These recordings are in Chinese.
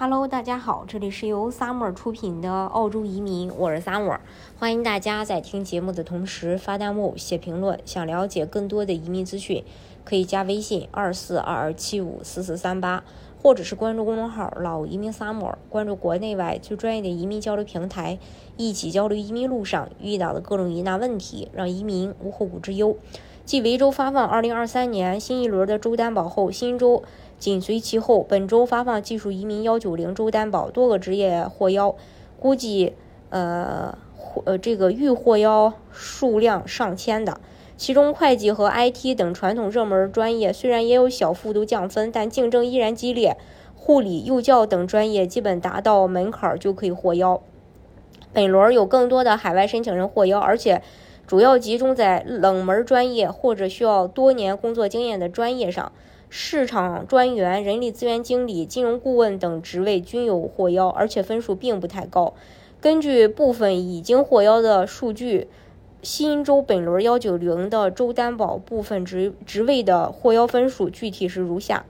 Hello，大家好，这里是由 Summer 出品的澳洲移民，我是 Summer，欢迎大家在听节目的同时发弹幕、写评论。想了解更多的移民资讯，可以加微信二四二二七五四四三八，或者是关注公众号“老移民 Summer”，关注国内外最专业的移民交流平台，一起交流移民路上遇到的各种疑难问题，让移民无后顾之忧。继维州发放二零二三年新一轮的州担保后，新州。紧随其后，本周发放技术移民幺九零周担保，多个职业获邀，估计呃呃这个预获邀数量上千的。其中会计和 IT 等传统热门专业虽然也有小幅度降分，但竞争依然激烈。护理、幼教等专业基本达到门槛就可以获邀。本轮有更多的海外申请人获邀，而且主要集中在冷门专业或者需要多年工作经验的专业上。市场专员、人力资源经理、金融顾问等职位均有获邀，而且分数并不太高。根据部分已经获邀的数据，新州本轮幺九零的州担保部分职职位的获邀分数具体是如下：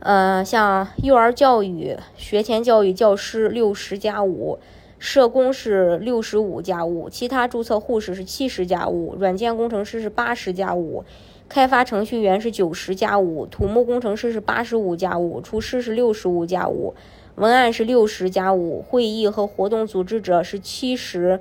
呃，像幼儿教育、学前教育教师六十加五，社工是六十五加五，其他注册护士是七十加五，软件工程师是八十加五。开发程序员是九十加五，土木工程师是八十五加五，厨师是六十五加五，文案是六十加五，会议和活动组织者是七十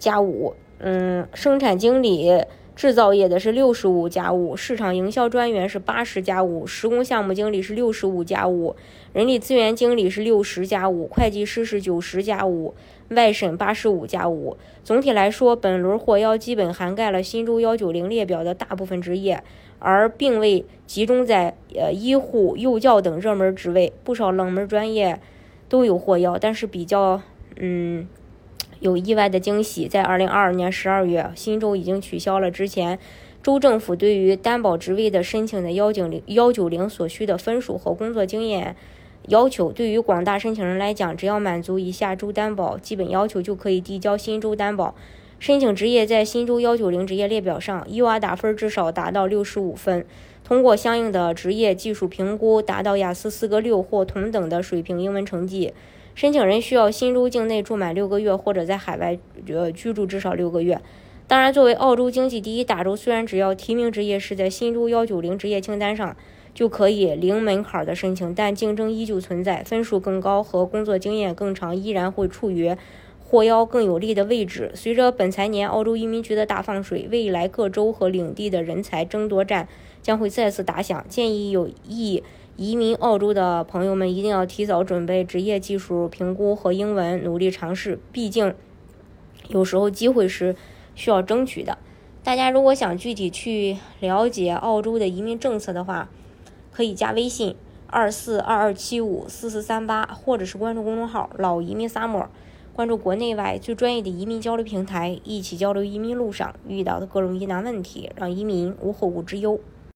加五，嗯，生产经理、制造业的是六十五加五，市场营销专员是八十加五，施工项目经理是六十五加五，人力资源经理是六十加五，会计师是九十加五。外审八十五加五。总体来说，本轮获邀基本涵盖了新州幺九零列表的大部分职业，而并未集中在呃医护、幼教等热门职位。不少冷门专业都有获邀，但是比较嗯有意外的惊喜，在二零二二年十二月，新州已经取消了之前州政府对于担保职位的申请的幺九零幺九零所需的分数和工作经验。要求对于广大申请人来讲，只要满足以下州担保基本要求，就可以递交新州担保申请。职业在新州幺九零职业列表上，U.R 打分至少达到六十五分，通过相应的职业技术评估，达到雅思四个六或同等的水平英文成绩。申请人需要新州境内住满六个月，或者在海外呃居住至少六个月。当然，作为澳洲经济第一大州，虽然只要提名职业是在新州幺九零职业清单上。就可以零门槛的申请，但竞争依旧存在，分数更高和工作经验更长依然会处于获邀更有利的位置。随着本财年澳洲移民局的大放水，未来各州和领地的人才争夺战将会再次打响。建议有意移民澳洲的朋友们一定要提早准备职业技术评估和英文，努力尝试。毕竟有时候机会是需要争取的。大家如果想具体去了解澳洲的移民政策的话，可以加微信二四二二七五四四三八，或者是关注公众号“老移民 summer”，关注国内外最专业的移民交流平台，一起交流移民路上遇到的各种疑难问题，让移民无后顾之忧。